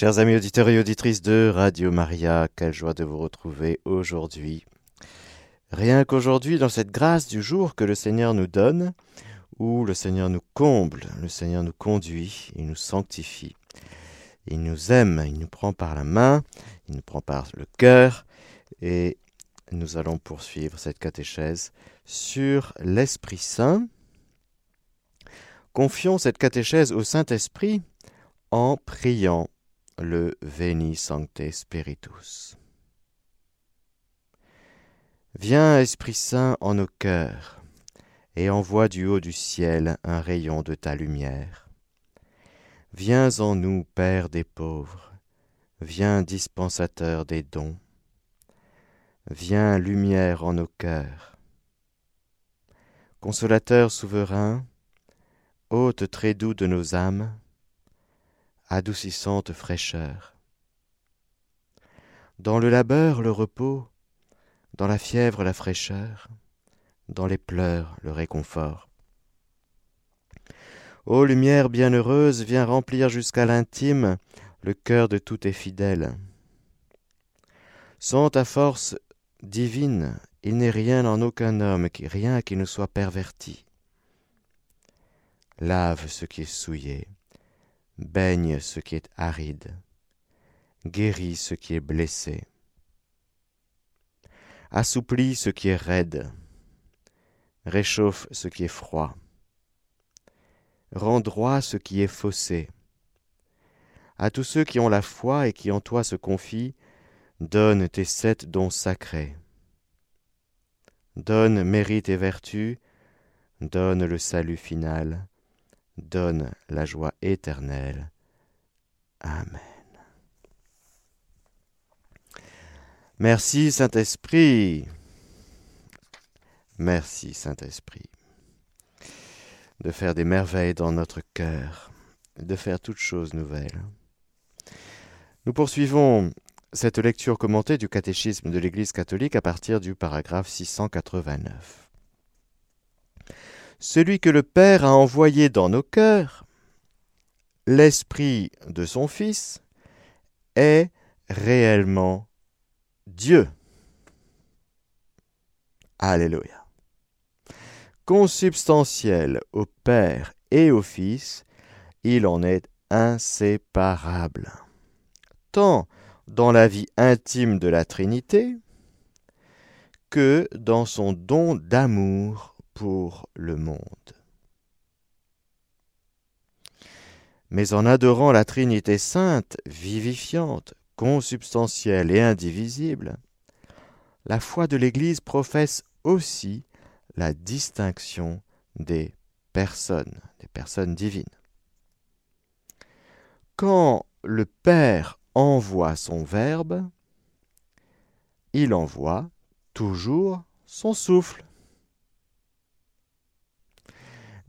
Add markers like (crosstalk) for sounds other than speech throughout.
Chers amis auditeurs et auditrices de Radio Maria, quelle joie de vous retrouver aujourd'hui. Rien qu'aujourd'hui, dans cette grâce du jour que le Seigneur nous donne, où le Seigneur nous comble, le Seigneur nous conduit, il nous sanctifie, il nous aime, il nous prend par la main, il nous prend par le cœur, et nous allons poursuivre cette catéchèse sur l'Esprit Saint. Confions cette catéchèse au Saint-Esprit en priant le Veni Sancte Spiritus. Viens, Esprit Saint, en nos cœurs, et envoie du haut du ciel un rayon de ta lumière. Viens en nous, Père des pauvres, viens dispensateur des dons, viens lumière en nos cœurs. Consolateur souverain, hôte très doux de nos âmes, adoucissante fraîcheur. Dans le labeur le repos, dans la fièvre la fraîcheur, dans les pleurs le réconfort. Ô lumière bienheureuse, viens remplir jusqu'à l'intime le cœur de tous tes fidèles. Sans ta force divine, il n'est rien en aucun homme, rien qui ne soit perverti. Lave ce qui est souillé, baigne ce qui est aride, guéris ce qui est blessé, assouplis ce qui est raide, réchauffe ce qui est froid, rends droit ce qui est faussé. À tous ceux qui ont la foi et qui en toi se confient, donne tes sept dons sacrés. Donne mérite et vertu, donne le salut final, donne la joie éternelle. Amen. Merci Saint-Esprit. Merci Saint-Esprit de faire des merveilles dans notre cœur, de faire toutes choses nouvelles. Nous poursuivons cette lecture commentée du catéchisme de l'Église catholique à partir du paragraphe 689 celui que le Père a envoyé dans nos cœurs, l'Esprit de son Fils, est réellement Dieu. Alléluia. Consubstantiel au Père et au Fils, il en est inséparable, tant dans la vie intime de la Trinité que dans son don d'amour le monde. Mais en adorant la Trinité sainte, vivifiante, consubstantielle et indivisible, la foi de l'Église professe aussi la distinction des personnes, des personnes divines. Quand le Père envoie son Verbe, il envoie toujours son souffle.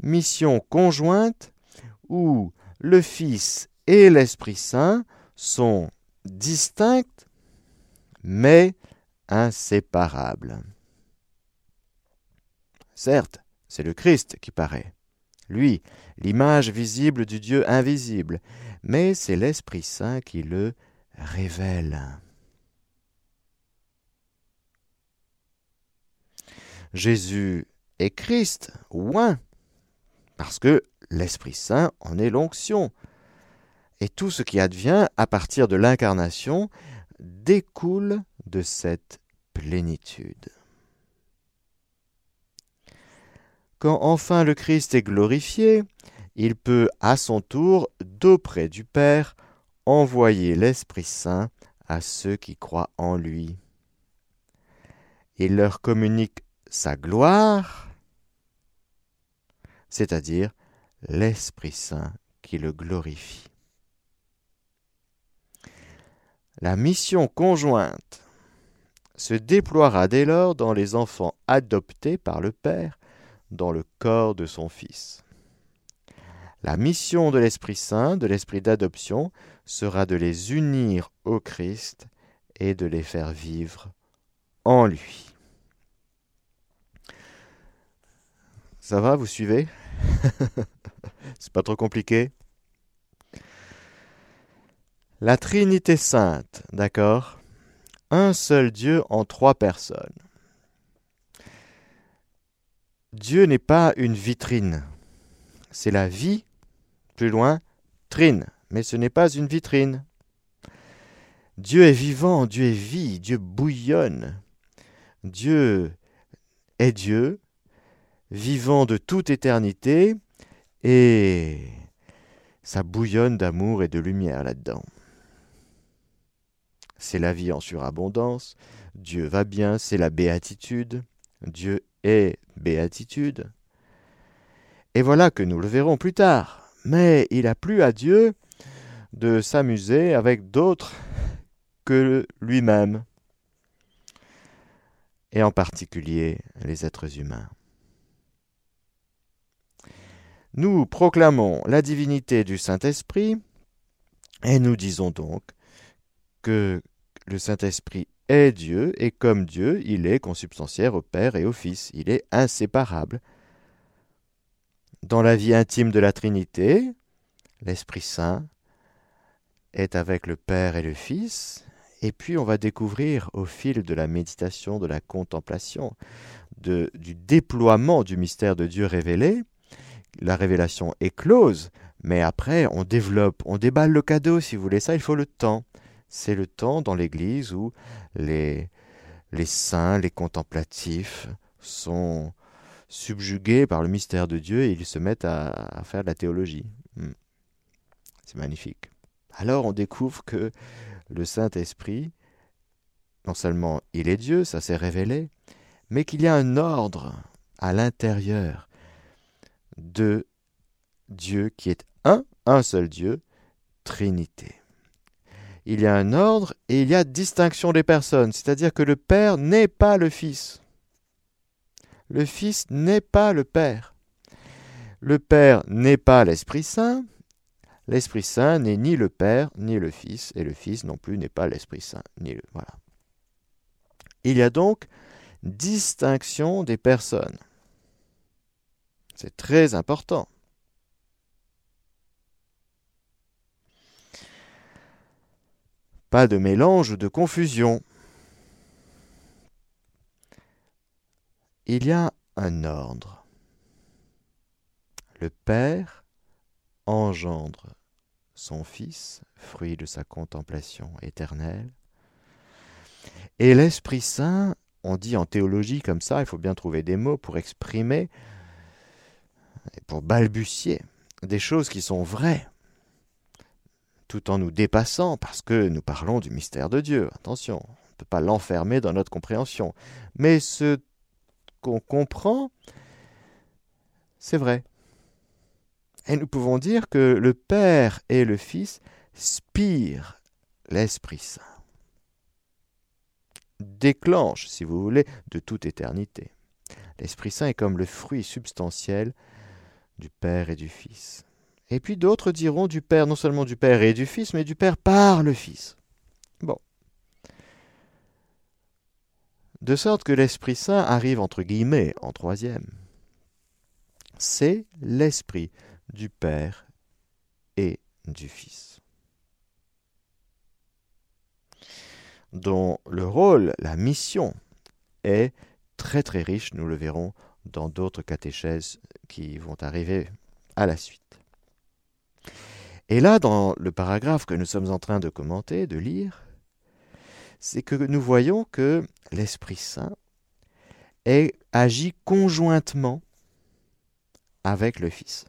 Mission conjointe où le Fils et l'Esprit Saint sont distincts mais inséparables. Certes, c'est le Christ qui paraît, lui, l'image visible du Dieu invisible, mais c'est l'Esprit Saint qui le révèle. Jésus est Christ, ouin, parce que l'Esprit Saint en est l'onction. Et tout ce qui advient à partir de l'incarnation découle de cette plénitude. Quand enfin le Christ est glorifié, il peut à son tour, d'auprès du Père, envoyer l'Esprit Saint à ceux qui croient en lui. Il leur communique sa gloire c'est-à-dire l'Esprit Saint qui le glorifie. La mission conjointe se déploiera dès lors dans les enfants adoptés par le Père dans le corps de son Fils. La mission de l'Esprit Saint, de l'Esprit d'adoption, sera de les unir au Christ et de les faire vivre en lui. Ça va, vous suivez? (laughs) C'est pas trop compliqué La Trinité sainte, d'accord? Un seul Dieu en trois personnes. Dieu n'est pas une vitrine, c'est la vie, plus loin, trine, mais ce n'est pas une vitrine. Dieu est vivant, Dieu est vie, Dieu bouillonne. Dieu est Dieu, vivant de toute éternité, et ça bouillonne d'amour et de lumière là-dedans. C'est la vie en surabondance, Dieu va bien, c'est la béatitude, Dieu est béatitude. Et voilà que nous le verrons plus tard. Mais il a plu à Dieu de s'amuser avec d'autres que lui-même, et en particulier les êtres humains. Nous proclamons la divinité du Saint-Esprit et nous disons donc que le Saint-Esprit est Dieu et comme Dieu, il est consubstantiaire au Père et au Fils, il est inséparable. Dans la vie intime de la Trinité, l'Esprit Saint est avec le Père et le Fils, et puis on va découvrir au fil de la méditation, de la contemplation, du déploiement du mystère de Dieu révélé, la révélation est close, mais après on développe, on déballe le cadeau, si vous voulez ça, il faut le temps. C'est le temps dans l'Église où les, saints, les contemplatifs sont subjugués par le mystère de Dieu et ils se mettent à, faire de la théologie. Hmm. C'est magnifique. Alors on découvre que le Saint-Esprit, non seulement il est Dieu, ça s'est révélé, mais qu'il y a un ordre à l'intérieur de Dieu qui est un, un seul Dieu, Trinité. Il y a un ordre et il y a distinction des personnes, c'est-à-dire que le Père n'est pas le Fils. Le Fils n'est pas le Père. Le Père n'est pas l'Esprit Saint. L'Esprit Saint n'est ni le Père ni le Fils, et le Fils non plus n'est pas l'Esprit Saint. Ni le... Voilà. Il y a donc distinction des personnes. C'est très important. Pas de mélange ou de confusion. Il y a un ordre. Le Père engendre son Fils, fruit de sa contemplation éternelle. Et l'Esprit Saint, on dit en théologie comme ça, il faut bien trouver des mots pour exprimer pour balbutier des choses qui sont vraies, tout en nous dépassant, parce que nous parlons du mystère de Dieu. Attention, on ne peut pas l'enfermer dans notre compréhension. Mais ce qu'on comprend, c'est vrai. Et nous pouvons dire que le Père et le Fils spirent l'Esprit Saint. Déclenchent, si vous voulez, de toute éternité. L'Esprit Saint est comme le fruit substantiel du Père et du Fils. Et puis d'autres diront du Père, non seulement du Père et du Fils, mais du Père par le Fils. Bon. De sorte que l'Esprit Saint arrive entre guillemets en troisième. C'est l'Esprit du Père et du Fils. dont le rôle, la mission est très très riche, nous le verrons dans d'autres catéchèses qui vont arriver à la suite. Et là, dans le paragraphe que nous sommes en train de commenter, de lire, c'est que nous voyons que l'Esprit Saint agit conjointement avec le Fils.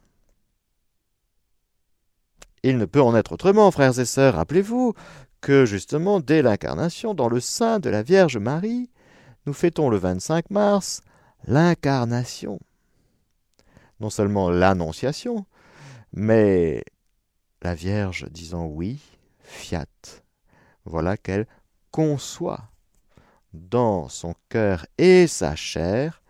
Il ne peut en être autrement, frères et sœurs, rappelez-vous que justement, dès l'incarnation, dans le sein de la Vierge Marie, nous fêtons le 25 mars l'incarnation. Non seulement l'annonciation, mais la Vierge disant oui, fiat. Voilà qu'elle conçoit dans son cœur et sa chair,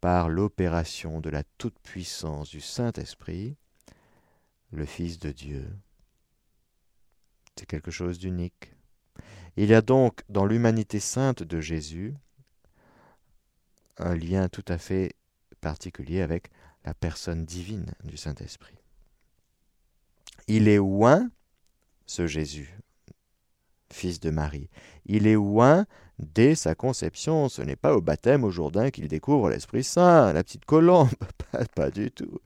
par l'opération de la toute-puissance du Saint-Esprit, le Fils de Dieu. C'est quelque chose d'unique. Il y a donc dans l'humanité sainte de Jésus un lien tout à fait particulier avec la personne divine du Saint-Esprit. Il est oint ce Jésus, fils de Marie. Il est oint dès sa conception. Ce n'est pas au baptême au Jourdain qu'il découvre l'Esprit Saint, la petite colombe, (laughs) pas, pas du tout.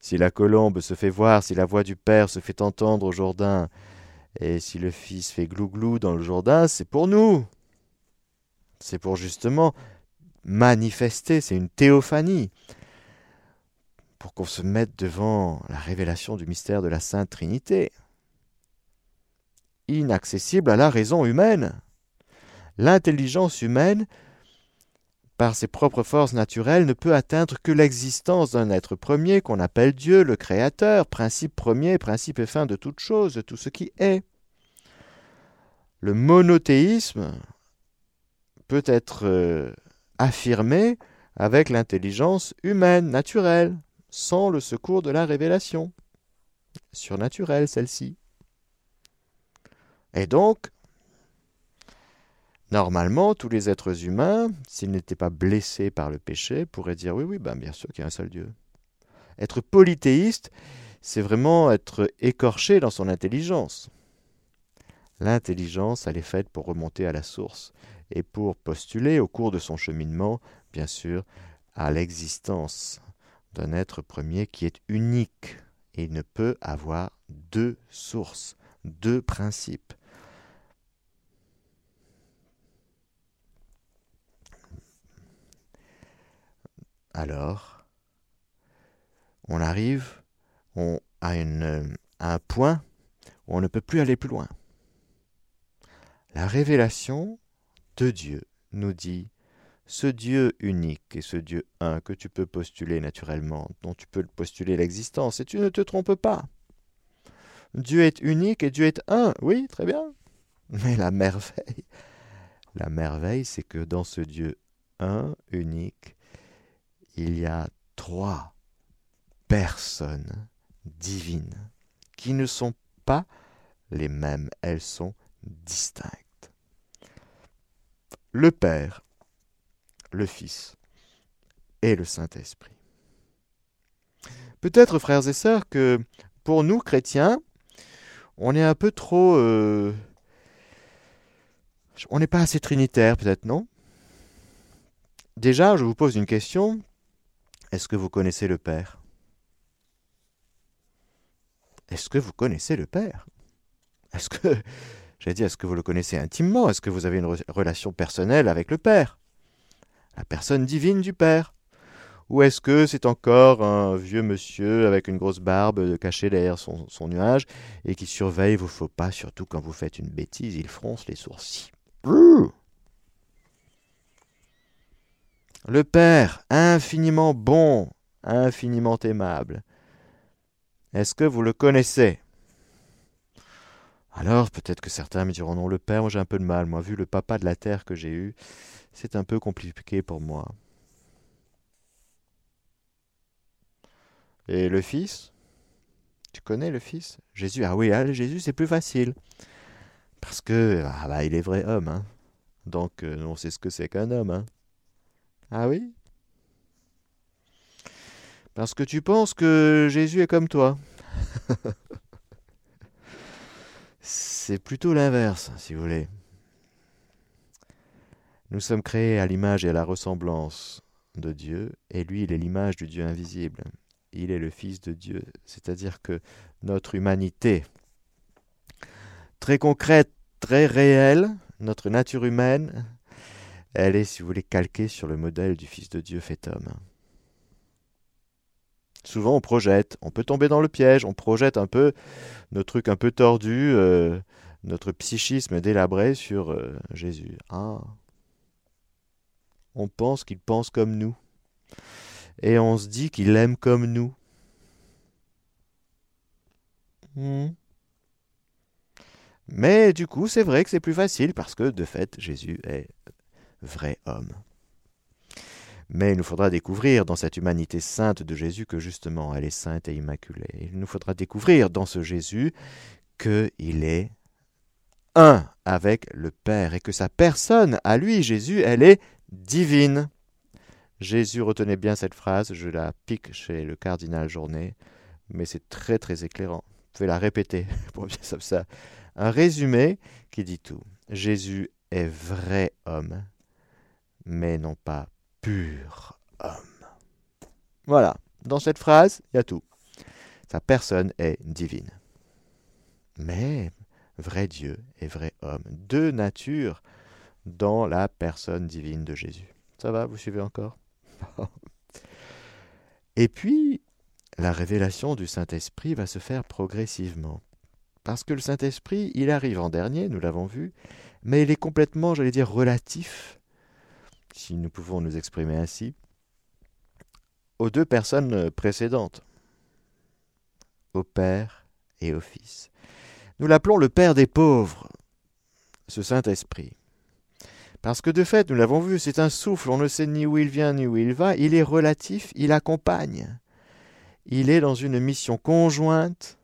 Si la colombe se fait voir, si la voix du Père se fait entendre au Jourdain, et si le Fils fait glouglou dans le Jourdain, c'est pour nous. C'est pour justement manifester, c'est une théophanie, pour qu'on se mette devant la révélation du mystère de la Sainte Trinité inaccessible à la raison humaine. L'intelligence humaine, par ses propres forces naturelles, ne peut atteindre que l'existence d'un être premier qu'on appelle Dieu, le Créateur, principe premier, principe et fin de toute chose, de tout ce qui est. Le monothéisme peut être euh, affirmé avec l'intelligence humaine, naturelle, sans le secours de la révélation, surnaturelle celle-ci. Et donc, normalement, tous les êtres humains, s'ils n'étaient pas blessés par le péché, pourraient dire oui, oui, ben, bien sûr qu'il y a un seul Dieu. Être polythéiste, c'est vraiment être écorché dans son intelligence. L'intelligence, elle est faite pour remonter à la source et pour postuler au cours de son cheminement, bien sûr, à l'existence d'un être premier qui est unique et ne peut avoir deux sources, deux principes. alors on arrive à, un point où on ne peut plus aller plus loin. La révélation de Dieu nous dit ce Dieu unique et ce Dieu un que tu peux postuler naturellement, dont tu peux postuler l'existence, et tu ne te trompes pas. Dieu est unique et Dieu est un, oui, très bien. Mais la merveille, la merveille, c'est que dans ce Dieu un, unique, il y a trois personnes divines qui ne sont pas les mêmes, elles sont distinctes. Le Père, le Fils et le Saint-Esprit. Peut-être, frères et sœurs, que pour nous, chrétiens, on est un peu trop... Euh, on n'est pas assez trinitaire, peut-être, non? Déjà, je vous pose une question. Est-ce que vous connaissez le Père? Est-ce que vous connaissez le Père? Est-ce que, j'ai dit, est-ce que vous le connaissez intimement? Est-ce que vous avez une relation personnelle avec le Père? La personne divine du Père. Ou est-ce que c'est encore un vieux monsieur avec une grosse barbe caché derrière son nuage et qui surveille vos faux pas, surtout quand vous faites une bêtise, il fronce les sourcils. Le Père, infiniment bon, infiniment aimable. Est-ce que vous le connaissez? Alors, peut-être que certains me diront non, le Père, j'ai un peu de mal. Moi, vu le papa de la terre que j'ai eu, c'est un peu compliqué pour moi. Et le Fils? Tu connais le Fils? Jésus? Ah oui, ah, Jésus, c'est plus facile. Parce que, ah bah, il est vrai homme, hein. Donc, euh, on sait ce que c'est qu'un homme, hein. Ah oui? Parce que tu penses que Jésus est comme toi. (laughs) C'est plutôt l'inverse, si vous voulez. Nous sommes créés à l'image et à la ressemblance de Dieu, et lui, il est l'image du Dieu invisible. Il est le Fils de Dieu, c'est-à-dire que notre humanité, très concrète, très réelle, notre nature humaine, elle est, si vous voulez, calquée sur le modèle du Fils de Dieu fait homme. Souvent on projette, on peut tomber dans le piège, on projette un peu nos trucs un peu tordus, euh, notre psychisme délabré sur euh, Jésus. Ah. On pense qu'il pense comme nous. Et on se dit qu'il aime comme nous. Hmm. Mais du coup, c'est vrai que c'est plus facile parce que de fait, Jésus est vrai homme. Mais il nous faudra découvrir dans cette humanité sainte de Jésus que justement elle est sainte et immaculée. Il nous faudra découvrir dans ce Jésus qu'il est un avec le Père et que sa personne, à lui, Jésus, elle est divine. Jésus, retenez bien cette phrase, je la pique chez le cardinal Journet, mais c'est très très éclairant, pouvez la répéter (laughs) pour bien ça. Un résumé qui dit tout. Jésus est vrai homme, mais non pas pur homme. Voilà, dans cette phrase, il y a tout. Sa personne est divine. Mais vrai Dieu et vrai homme, deux natures dans la personne divine de Jésus. Ça va, vous suivez encore? (laughs) Et puis, la révélation du Saint-Esprit va se faire progressivement. Parce que le Saint-Esprit, il arrive en dernier, nous l'avons vu, mais il est complètement, j'allais dire, relatif, si nous pouvons nous exprimer ainsi, aux deux personnes précédentes, au Père et au Fils. Nous l'appelons le Père des pauvres, ce Saint-Esprit. Parce que de fait, nous l'avons vu, c'est un souffle, on ne sait ni où il vient ni où il va, il est relatif, il accompagne. Il est dans une mission conjointe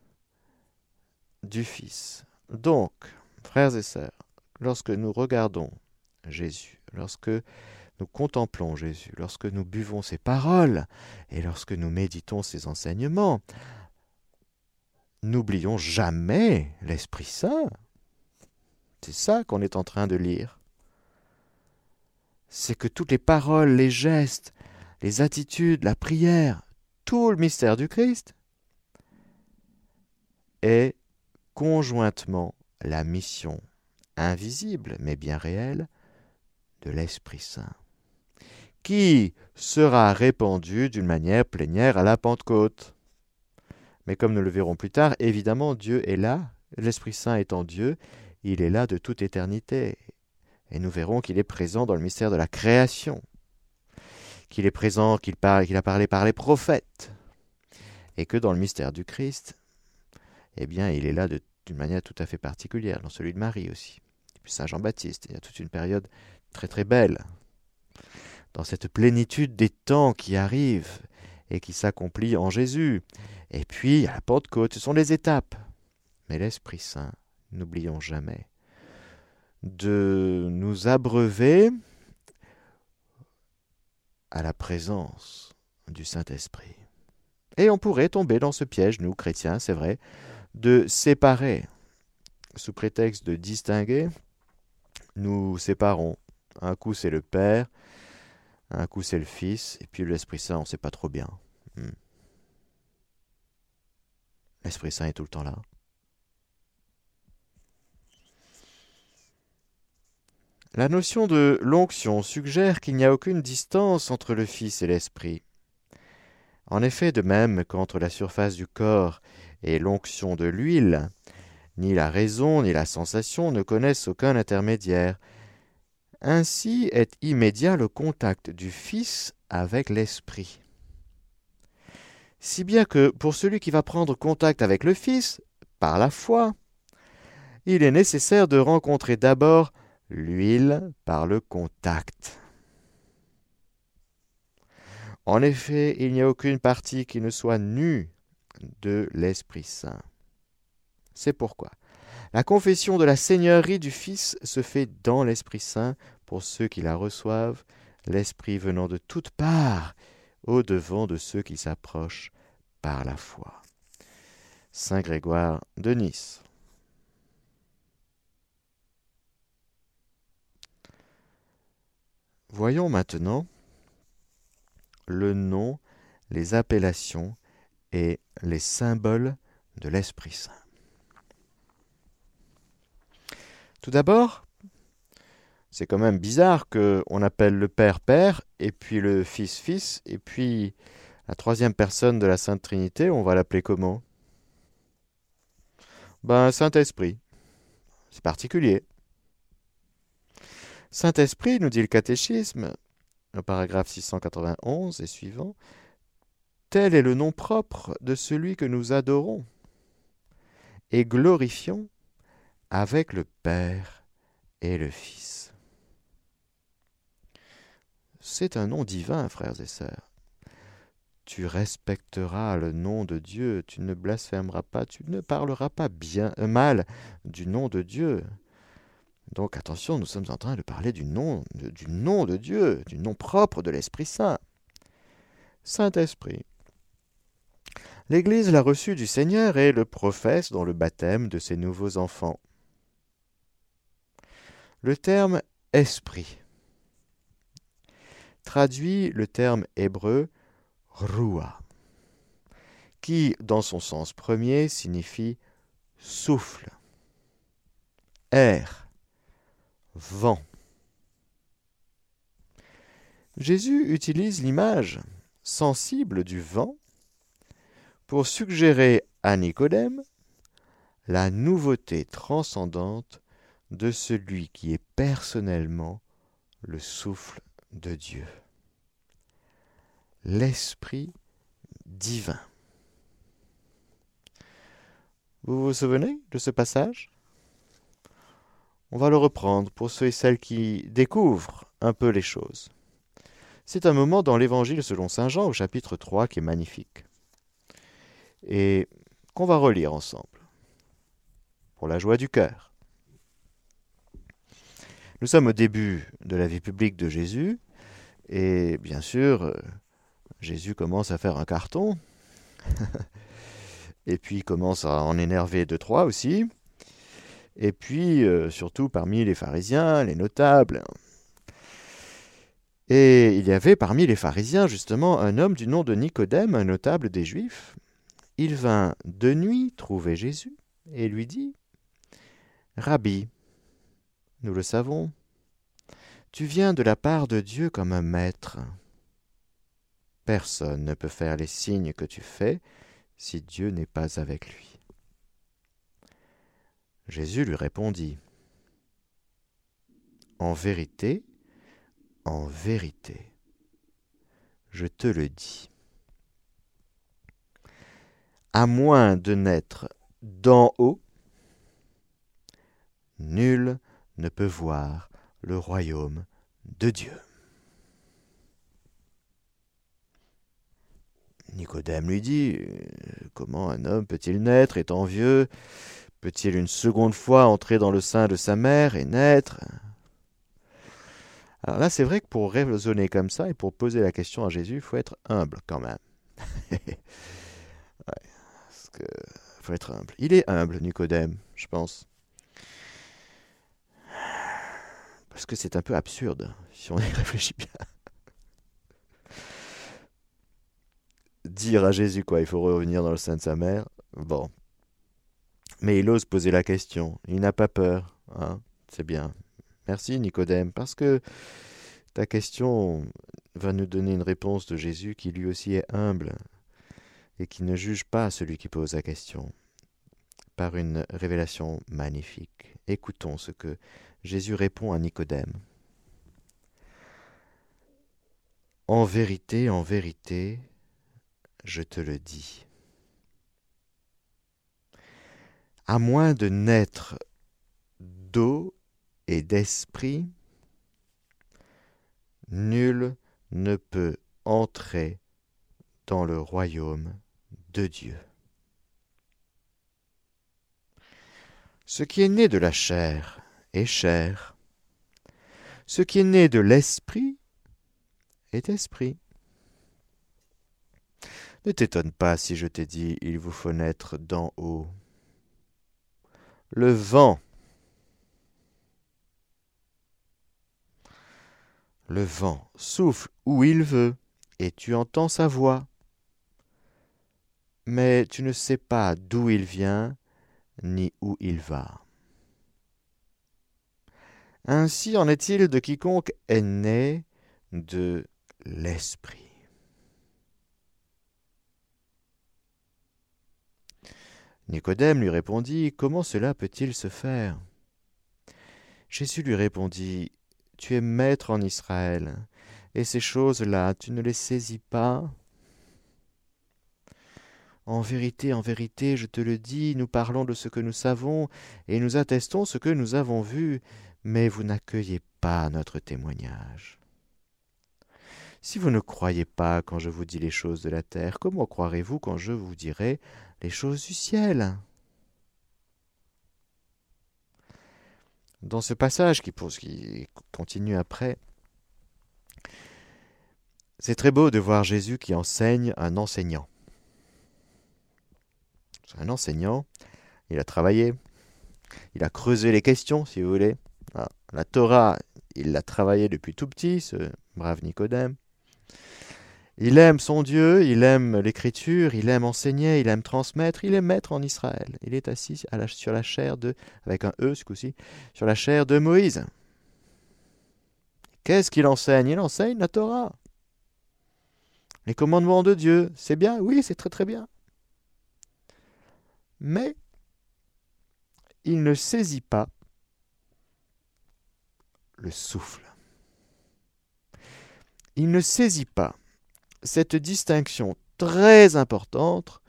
du Fils. Donc, frères et sœurs, lorsque nous regardons Jésus, lorsque nous contemplons Jésus, lorsque nous buvons ses paroles et lorsque nous méditons ses enseignements, n'oublions jamais l'Esprit Saint. C'est ça qu'on est en train de lire. C'est que toutes les paroles, les gestes, les attitudes, la prière, tout le mystère du Christ est conjointement la mission invisible mais bien réelle de l'Esprit Saint, qui sera répandu d'une manière plénière à la Pentecôte. Mais comme nous le verrons plus tard, évidemment, Dieu est là, l'Esprit Saint étant Dieu, il est là de toute éternité. Et nous verrons qu'il est présent dans le mystère de la création, qu'il est présent, qu'il parle, qu'il a parlé par les prophètes, et que dans le mystère du Christ, eh bien, il est là d'une manière tout à fait particulière, dans celui de Marie aussi. Puis Saint Jean-Baptiste, il y a toute une période très très belle, dans cette plénitude des temps qui arrivent et qui s'accomplit en Jésus. Et puis, à la Pentecôte, ce sont les étapes. Mais l'Esprit Saint, n'oublions jamais de nous abreuver à la présence du Saint-Esprit. Et on pourrait tomber dans ce piège, nous, chrétiens, c'est vrai, de séparer. Sous prétexte de distinguer, nous séparons. Un coup c'est le Père, un coup c'est le Fils, et puis l'Esprit Saint, on ne sait pas trop bien. Hmm. L'Esprit Saint est tout le temps là. La notion de l'onction suggère qu'il n'y a aucune distance entre le Fils et l'Esprit. En effet, de même qu'entre la surface du corps et l'onction de l'huile, ni la raison ni la sensation ne connaissent aucun intermédiaire. Ainsi est immédiat le contact du Fils avec l'Esprit. Si bien que pour celui qui va prendre contact avec le Fils, par la foi, il est nécessaire de rencontrer d'abord l'huile par le contact. En effet, il n'y a aucune partie qui ne soit nue de l'Esprit Saint. C'est pourquoi la confession de la Seigneurie du Fils se fait dans l'Esprit Saint pour ceux qui la reçoivent, l'Esprit venant de toutes parts au devant de ceux qui s'approchent par la foi. Saint Grégoire de Nice. Voyons maintenant le nom, les appellations et les symboles de l'Esprit Saint. Tout d'abord, c'est quand même bizarre qu'on appelle le Père Père, et puis le Fils Fils, et puis la troisième personne de la Sainte Trinité, on va l'appeler comment? Ben Saint-Esprit. C'est particulier. Saint-Esprit, nous dit le catéchisme, au paragraphe 691 et suivant, tel est le nom propre de celui que nous adorons et glorifions avec le Père et le Fils. C'est un nom divin, frères et sœurs. Tu respecteras le nom de Dieu, tu ne blasphémeras pas, tu ne parleras pas bien euh, mal du nom de Dieu. Donc attention, nous sommes en train de parler du nom, du nom de Dieu, du nom propre de l'Esprit Saint. Saint-Esprit. L'Église l'a reçu du Seigneur et le professe dans le baptême de ses nouveaux enfants. Le terme esprit traduit le terme hébreu rua, qui, dans son sens premier, signifie souffle, air, vent. Jésus utilise l'image sensible du vent pour suggérer à Nicodème la nouveauté transcendante de celui qui est personnellement le souffle de Dieu, l'Esprit divin. Vous vous souvenez de ce passage? On va le reprendre pour ceux et celles qui découvrent un peu les choses. C'est un moment dans l'Évangile selon Saint Jean au chapitre 3 qui est magnifique et qu'on va relire ensemble, pour la joie du cœur. Nous sommes au début de la vie publique de Jésus, et bien sûr, euh, Jésus commence à faire un carton, (laughs) et puis commence à en énerver deux, trois aussi, et puis euh, surtout parmi les pharisiens, les notables. Et il y avait parmi les pharisiens justement un homme du nom de Nicodème, un notable des Juifs, il vint de nuit trouver Jésus et lui dit Rabbi, nous le savons, tu viens de la part de Dieu comme un maître. Personne ne peut faire les signes que tu fais si Dieu n'est pas avec lui. Jésus lui répondit En vérité, en vérité, je te le dis à moins de naître d'en haut, nul ne peut voir le royaume de Dieu. Nicodème lui dit Comment un homme peut-il naître étant vieux? Peut-il une seconde fois entrer dans le sein de sa mère et naître? Alors là, c'est vrai que pour raisonner comme ça et pour poser la question à Jésus, il faut être humble quand même. (laughs) faut être humble. Il est humble, Nicodème, je pense. Parce que c'est un peu absurde, si on y (laughs) réfléchit bien. Dire à Jésus quoi, il faut revenir dans le sein de sa mère. Bon. Mais il ose poser la question. Il n'a pas peur. Hein c'est bien. Merci Nicodème, parce que ta question va nous donner une réponse de Jésus qui lui aussi est humble et qui ne juge pas celui qui pose la question par une révélation magnifique. Écoutons ce que Jésus répond à Nicodème. En vérité, en vérité, je te le dis. À moins de naître d'eau et d'esprit, nul ne peut entrer dans le royaume de Dieu. Ce qui est né de la chair est chair. Ce qui est né de l'esprit est esprit. Ne t'étonne pas si je t'ai dit il vous faut naître d'en haut. Le vent. Le vent souffle où il veut, et tu entends sa voix, mais tu ne sais pas d'où il vient ni où il va. Ainsi en est-il de quiconque est né de l'Esprit. Nicodème lui répondit, Comment cela peut-il se faire? Jésus lui répondit, Tu es maître en Israël, et ces choses-là, tu ne les saisis pas? En vérité, en vérité, je te le dis, nous parlons de ce que nous savons, et nous attestons ce que nous avons vu, mais vous n'accueillez pas notre témoignage. Si vous ne croyez pas quand je vous dis les choses de la terre, comment croirez-vous quand je vous dirai les choses du ciel? Dans ce passage qui, continue après, c'est très beau de voir Jésus qui enseigne un enseignant. C'est un enseignant. Il a travaillé. Il a creusé les questions, si vous voulez. Ah, la Torah, il l'a travaillé depuis tout petit, ce brave Nicodème. Il aime son Dieu, il aime l'écriture, il aime enseigner, il aime transmettre, il est maître en Israël. Il est assis sur la chair de, avec un E ce sur la chair de Moïse. Qu'est-ce qu'il enseigne? Il enseigne la Torah. Les commandements de Dieu, c'est bien? Oui, c'est très très bien. Mais il ne saisit pas le souffle. Il ne saisit pas cette distinction très importante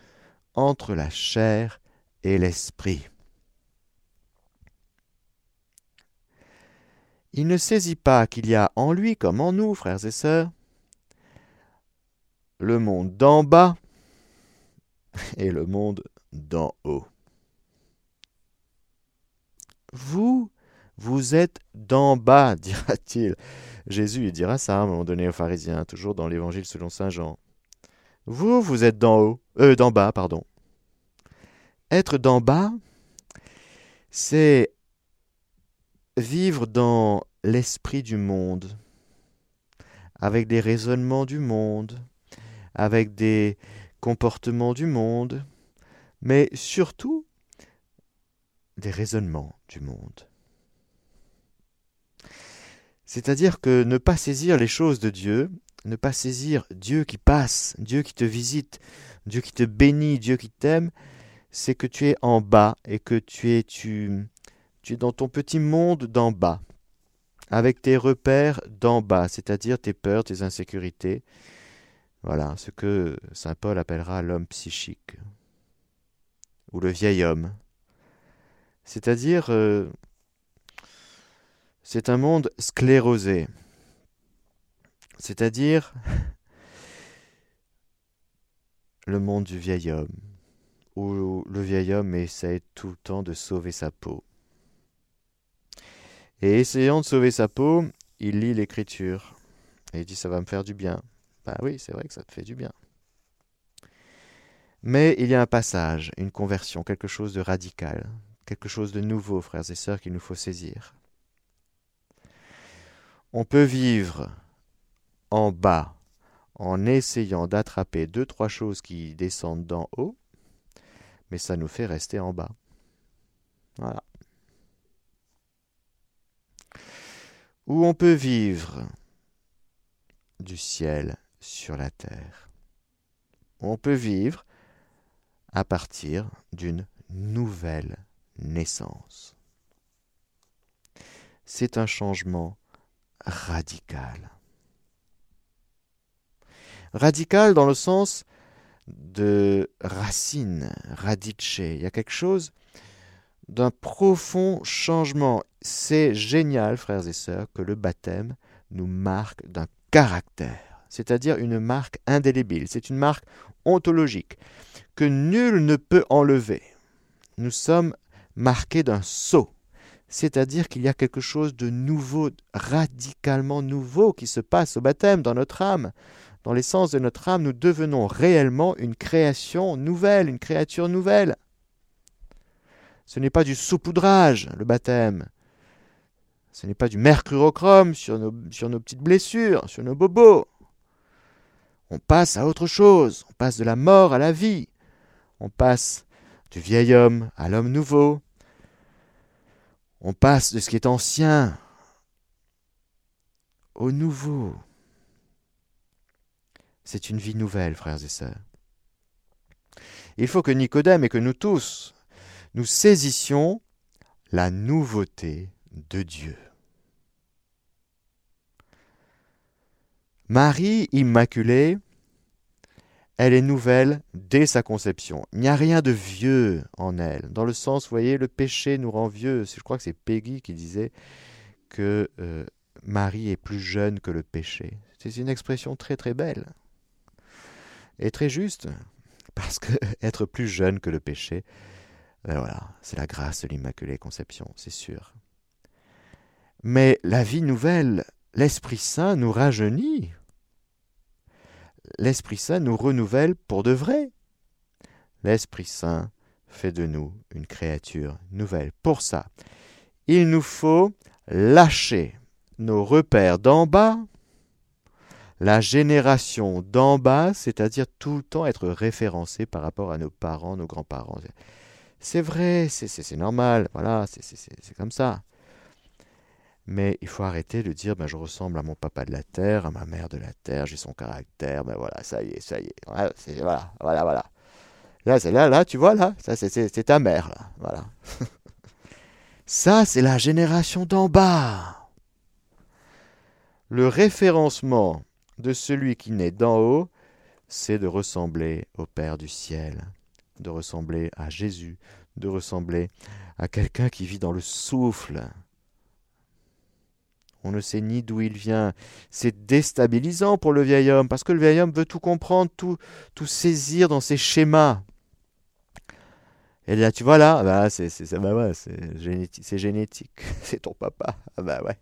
entre la chair et l'esprit. Il ne saisit pas qu'il y a en lui comme en nous, frères et sœurs, le monde d'en bas et le monde d'en haut. Vous, vous êtes d'en bas, (laughs) dira-t-il. Jésus il dira ça à un moment donné aux pharisiens, toujours dans l'évangile selon saint Jean. Vous, vous êtes d'en haut, euh, d'en bas, pardon. Être d'en bas, c'est vivre dans l'esprit du monde, avec des raisonnements du monde, avec des comportements du monde, mais surtout des raisonnements du monde. C'est-à-dire que ne pas saisir les choses de Dieu, ne pas saisir Dieu qui passe, Dieu qui te visite, Dieu qui te bénit, Dieu qui t'aime, c'est que tu es en bas et que tu es, dans ton petit monde d'en bas, avec tes repères d'en bas, c'est-à-dire tes peurs, tes insécurités. Voilà, ce que Saint Paul appellera l'homme psychique, ou le vieil homme. C'est-à-dire, euh, c'est un monde sclérosé, c'est-à-dire (laughs) le monde du vieil homme, où le vieil homme essaie tout le temps de sauver sa peau. Et essayant de sauver sa peau, il lit l'écriture. Et il dit ça va me faire du bien. Ben oui, c'est vrai que ça te fait du bien. Mais il y a un passage, une conversion, quelque chose de radical, quelque chose de nouveau, frères et sœurs, qu'il nous faut saisir. On peut vivre en bas en essayant d'attraper deux, trois choses qui descendent d'en haut, mais ça nous fait rester en bas. Voilà. où on peut vivre du ciel sur la terre. On peut vivre à partir d'une nouvelle naissance. C'est un changement radical. Radical dans le sens de racine, radice. Il y a quelque chose d'un profond changement. C'est génial, frères et sœurs, que le baptême nous marque d'un caractère, c'est-à-dire une marque indélébile, c'est une marque ontologique que nul ne peut enlever. Nous sommes marqués d'un sceau, c'est-à-dire qu'il y a quelque chose de nouveau, radicalement nouveau qui se passe au baptême dans notre âme. Dans l'essence de notre âme, nous devenons réellement une création nouvelle, une créature nouvelle. Ce n'est pas du saupoudrage, le baptême. Ce n'est pas du mercurochrome sur nos, sur nos petites blessures, sur nos bobos. On passe à autre chose. On passe de la mort à la vie. On passe du vieil homme à l'homme nouveau. On passe de ce qui est ancien au nouveau. C'est une vie nouvelle, frères et sœurs. Il faut que Nicodème et que nous tous, nous saisissions la nouveauté de Dieu. Marie Immaculée, elle est nouvelle dès sa conception. Il n'y a rien de vieux en elle. Dans le sens, vous voyez, le péché nous rend vieux. Je crois que c'est Peggy qui disait que euh, Marie est plus jeune que le péché. C'est une expression très très belle et très juste. Parce que (laughs) être plus jeune que le péché, ben voilà, c'est la grâce de l'Immaculée Conception, c'est sûr. Mais la vie nouvelle, l'Esprit Saint nous rajeunit. L'Esprit Saint nous renouvelle pour de vrai. L'Esprit Saint fait de nous une créature nouvelle. Pour ça, il nous faut lâcher nos repères d'en bas, la génération d'en bas, c'est-à-dire tout le temps être référencé par rapport à nos parents, nos grands-parents. C'est vrai, c'est normal, voilà, c'est comme ça. Mais il faut arrêter de dire ben, je ressemble à mon papa de la terre, à ma mère de la terre, j'ai son caractère, ben voilà, ça y est, ça y est. Voilà, voilà, voilà. Là, c'est là, là, tu vois, là, ça c'est ta mère, là, voilà. (laughs) ça, c'est la génération d'en bas. Le référencement de celui qui naît d'en haut, c'est de ressembler au Père du ciel, de ressembler à Jésus, de ressembler à quelqu'un qui vit dans le souffle, on ne sait ni d'où il vient. C'est déstabilisant pour le vieil homme, parce que le vieil homme veut tout comprendre, tout, saisir dans ses schémas. Et là, tu vois là, bah, c'est bah génétique, génétique. (laughs) c'est ton papa. Ah bah ouais.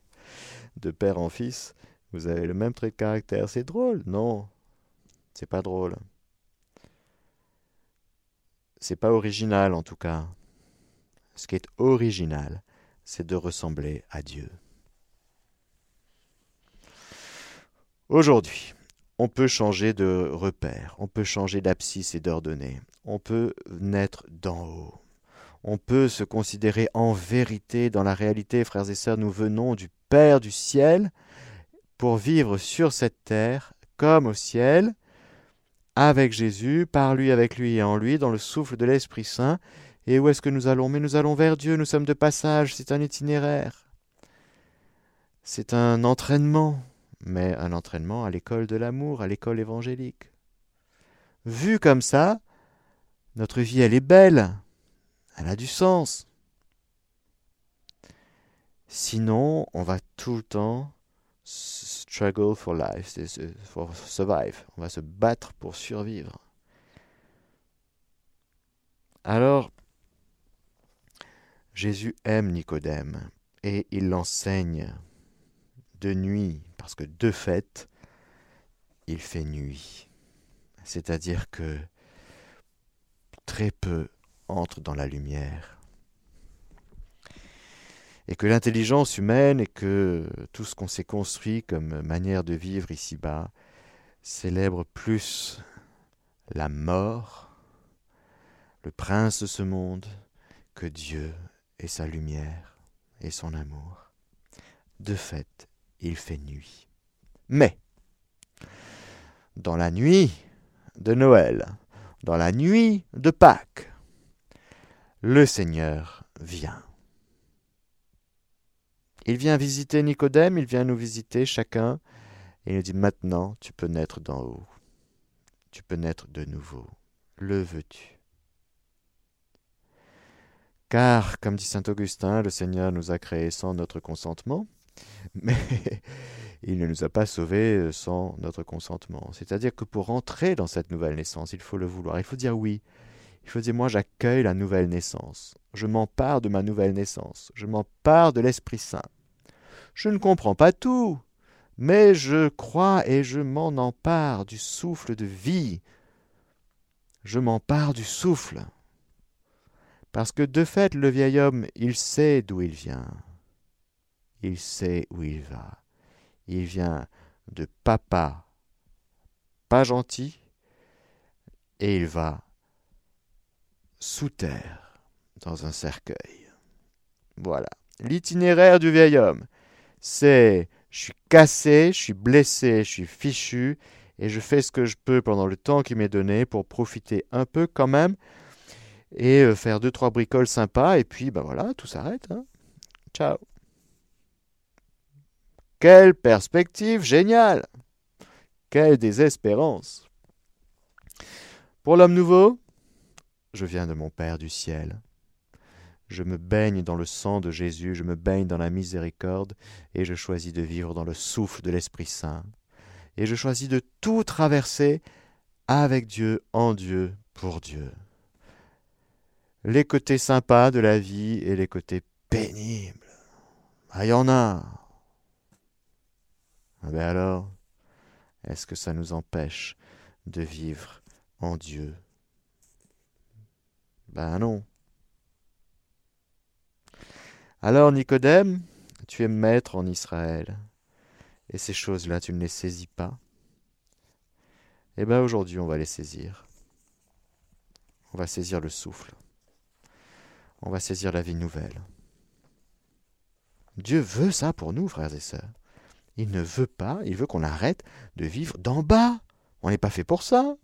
De père en fils, vous avez le même trait de caractère. C'est drôle, non C'est pas drôle. C'est pas original en tout cas. Ce qui est original, c'est de ressembler à Dieu. Aujourd'hui, on peut changer de repère, on peut changer d'abscisse et d'ordonnée, on peut naître d'en haut. On peut se considérer en vérité dans la réalité, frères et sœurs, nous venons du Père du ciel pour vivre sur cette terre comme au ciel, avec Jésus, par lui, avec lui et en lui, dans le souffle de l'Esprit Saint. Et où est-ce que nous allons? Mais nous allons vers Dieu, nous sommes de passage, c'est un itinéraire. C'est un entraînement mais un entraînement à l'école de l'amour, à l'école évangélique. Vu comme ça, notre vie, elle est belle, elle a du sens. Sinon, on va tout le temps struggle for life, for survive. On va se battre pour survivre. Alors, Jésus aime Nicodème et il l'enseigne de nuit parce que de fait, il fait nuit. C'est-à-dire que très peu entrent dans la lumière. Et que l'intelligence humaine et que tout ce qu'on s'est construit comme manière de vivre ici-bas célèbre plus la mort, le prince de ce monde, que Dieu et sa lumière et son amour. De fait, il fait nuit. Mais, dans la nuit de Noël, dans la nuit de Pâques, le Seigneur vient. Il vient visiter Nicodème, il vient nous visiter chacun, il nous dit maintenant tu peux naître d'en haut, tu peux naître de nouveau. Le veux-tu? Car, comme dit saint Augustin, le Seigneur nous a créés sans notre consentement, (laughs) mais il ne nous a pas sauvés euh, sans notre consentement. C'est-à-dire que pour entrer dans cette nouvelle naissance, il faut le vouloir, il faut dire oui. Il faut dire moi j'accueille la nouvelle naissance, je m'empare de ma nouvelle naissance, je m'empare de l'Esprit Saint. Je ne comprends pas tout, mais je crois et je m'en empare du souffle de vie. Je m'empare du souffle. Parce que de fait, le vieil homme, il sait d'où il vient il sait où il va. Il vient de papa pas gentil et il va sous terre dans un cercueil. Voilà. L'itinéraire du vieil homme, c'est je suis cassé, je suis blessé, je suis fichu et je fais ce que je peux pendant le temps qui m'est donné pour profiter un peu quand même et euh, faire deux trois bricoles sympas et puis ben voilà, tout s'arrête. Hein. Ciao. Quelle perspective géniale Quelle désespérance Pour l'homme nouveau, je viens de mon Père du ciel. Je me baigne dans le sang de Jésus, je me baigne dans la miséricorde, et je choisis de vivre dans le souffle de l'Esprit Saint. Et je choisis de tout traverser avec Dieu, en Dieu, pour Dieu. Les côtés sympas de la vie et les côtés pénibles. Ah, y en a. Ah ben alors, est-ce que ça nous empêche de vivre en Dieu? Ben non. Alors Nicodème, tu es maître en Israël, et ces choses-là, tu ne les saisis pas. Eh bien aujourd'hui, on va les saisir. On va saisir le souffle. On va saisir la vie nouvelle. Dieu veut ça pour nous, frères et sœurs. Il ne veut pas, il veut qu'on arrête de vivre d'en bas. On n'est pas fait pour ça.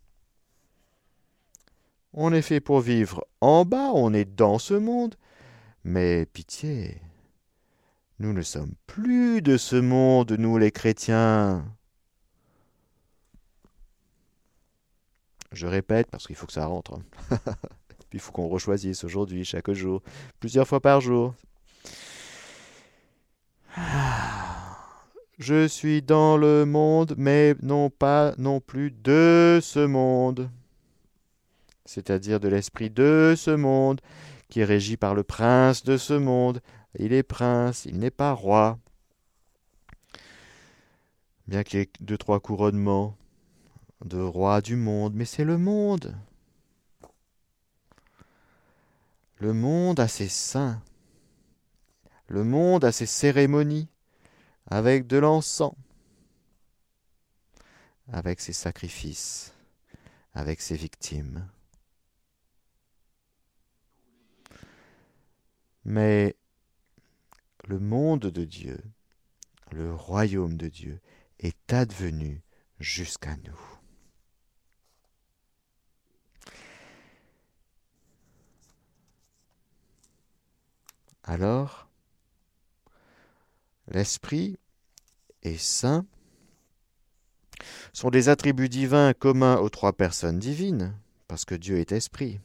On est fait pour vivre en bas, on est dans ce monde. Mais pitié, nous ne sommes plus de ce monde, nous les chrétiens. Je répète parce qu'il faut que ça rentre. Puis (laughs) il faut qu'on rechoisisse aujourd'hui, chaque jour, plusieurs fois par jour. Je suis dans le monde, mais non pas non plus de ce monde, c'est-à-dire de l'esprit de ce monde, qui est régi par le prince de ce monde. Il est prince, il n'est pas roi. Bien qu'il y ait deux, trois couronnements de roi du monde, mais c'est le monde. Le monde a ses saints. Le monde a ses cérémonies avec de l'encens, avec ses sacrifices, avec ses victimes. Mais le monde de Dieu, le royaume de Dieu, est advenu jusqu'à nous. Alors, l'Esprit et Saint sont des attributs divins communs aux trois personnes divines, parce que Dieu est Esprit.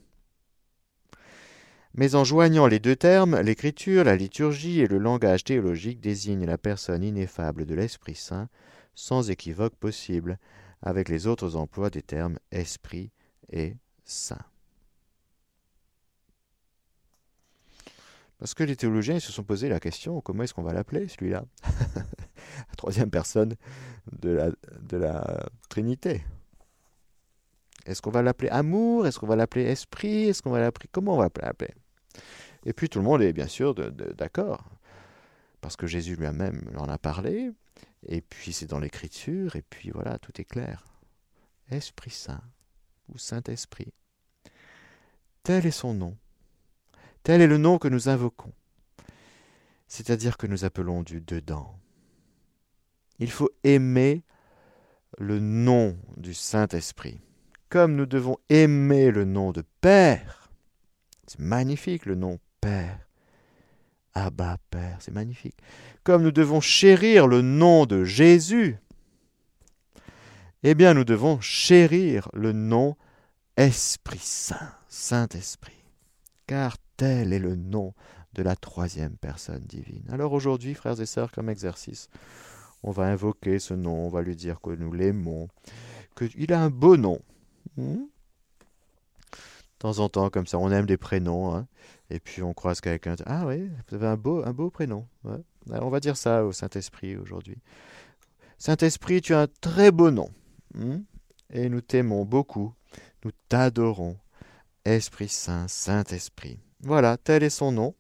Mais en joignant les deux termes, l'écriture, la liturgie et le langage théologique désignent la personne ineffable de l'Esprit Saint, sans équivoque possible, avec les autres emplois des termes Esprit et Saint. Parce que les théologiens se sont posé la question comment est-ce qu'on va l'appeler celui-là (laughs) La troisième personne de la, de la Trinité. Est-ce qu'on va l'appeler amour? Est-ce qu'on va l'appeler esprit? Est-ce qu'on va l'appeler comment on va l'appeler? Et puis tout le monde est bien sûr d'accord, parce que Jésus lui-même en a parlé, et puis c'est dans l'Écriture, et puis voilà, tout est clair. Esprit Saint ou Saint-Esprit. Tel est son nom. Tel est le nom que nous invoquons, c'est-à-dire que nous appelons du dedans. Il faut aimer le nom du Saint-Esprit, comme nous devons aimer le nom de Père. C'est magnifique le nom Père. Abba Père, c'est magnifique. Comme nous devons chérir le nom de Jésus, eh bien nous devons chérir le nom Esprit Saint, Saint-Esprit. Car Tel est le nom de la troisième personne divine. Alors aujourd'hui, frères et sœurs, comme exercice, on va invoquer ce nom, on va lui dire que nous l'aimons, qu'il a un beau nom. Hmm? de temps en temps, comme ça, on aime des prénoms, hein, et puis on croise quelqu'un. Ah oui, vous avez un beau, prénom. on va dire ça au Saint-Esprit aujourd'hui. Saint-Esprit, tu as un très beau nom, hmm? et nous t'aimons beaucoup, nous t'adorons. Esprit Saint, Saint-Esprit. Voilà, tel est son nom,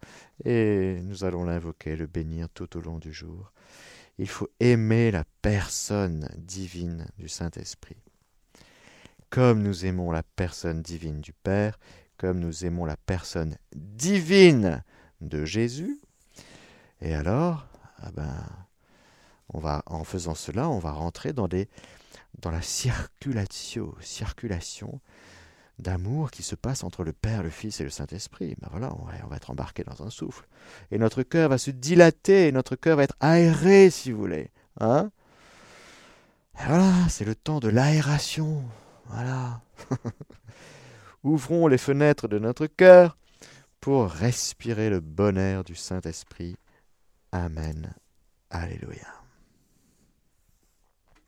et nous allons l'invoquer, le bénir tout au long du jour. Il faut aimer la personne divine du Saint-Esprit. Comme nous aimons la personne divine du Père, comme nous aimons la personne divine de Jésus, et alors, ah ben, on va, en faisant cela, on va rentrer dans, des, dans la circulation, circulation d'amour qui se passe entre le Père, le Fils et le Saint-Esprit. Ben voilà, on va, être embarqué dans un souffle. Et notre cœur va se dilater, et notre cœur va être aéré, si vous voulez. Hein voilà, c'est le temps de l'aération. Voilà. (laughs) Ouvrons les fenêtres de notre cœur pour respirer le bonheur du Saint-Esprit. Amen. Alléluia.